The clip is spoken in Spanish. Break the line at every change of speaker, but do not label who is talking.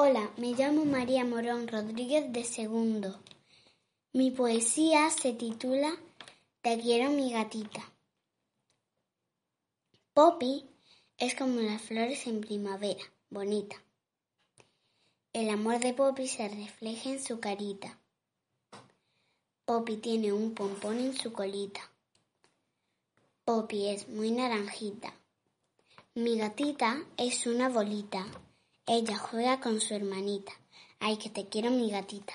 Hola, me llamo María Morón Rodríguez de Segundo. Mi poesía se titula Te quiero mi gatita. Poppy es como las flores en primavera, bonita. El amor de Poppy se refleja en su carita. Poppy tiene un pompón en su colita. Poppy es muy naranjita. Mi gatita es una bolita. Ella juega con su hermanita. Ay, que te quiero mi gatita.